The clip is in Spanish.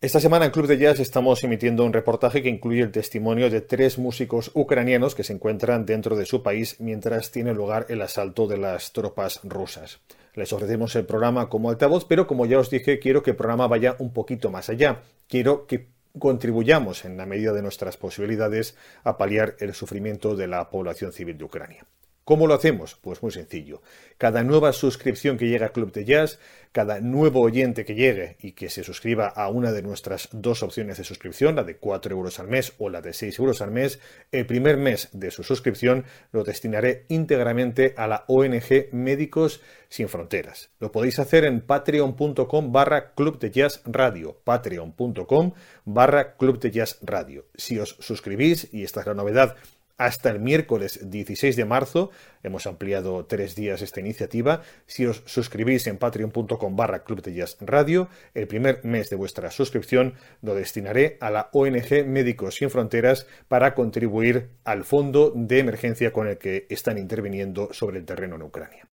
Esta semana en Club de Jazz estamos emitiendo un reportaje que incluye el testimonio de tres músicos ucranianos que se encuentran dentro de su país mientras tiene lugar el asalto de las tropas rusas. Les ofrecemos el programa como altavoz, pero como ya os dije, quiero que el programa vaya un poquito más allá. Quiero que contribuyamos en la medida de nuestras posibilidades a paliar el sufrimiento de la población civil de Ucrania. ¿Cómo lo hacemos? Pues muy sencillo. Cada nueva suscripción que llega a Club de Jazz, cada nuevo oyente que llegue y que se suscriba a una de nuestras dos opciones de suscripción, la de 4 euros al mes o la de 6 euros al mes, el primer mes de su suscripción lo destinaré íntegramente a la ONG Médicos Sin Fronteras. Lo podéis hacer en patreon.com barra Club de Jazz Radio, patreon.com barra Club de Jazz Radio. Si os suscribís, y esta es la novedad, hasta el miércoles 16 de marzo. Hemos ampliado tres días esta iniciativa. Si os suscribís en patreon.com barra Club de Jazz Radio, el primer mes de vuestra suscripción lo destinaré a la ONG Médicos Sin Fronteras para contribuir al fondo de emergencia con el que están interviniendo sobre el terreno en Ucrania.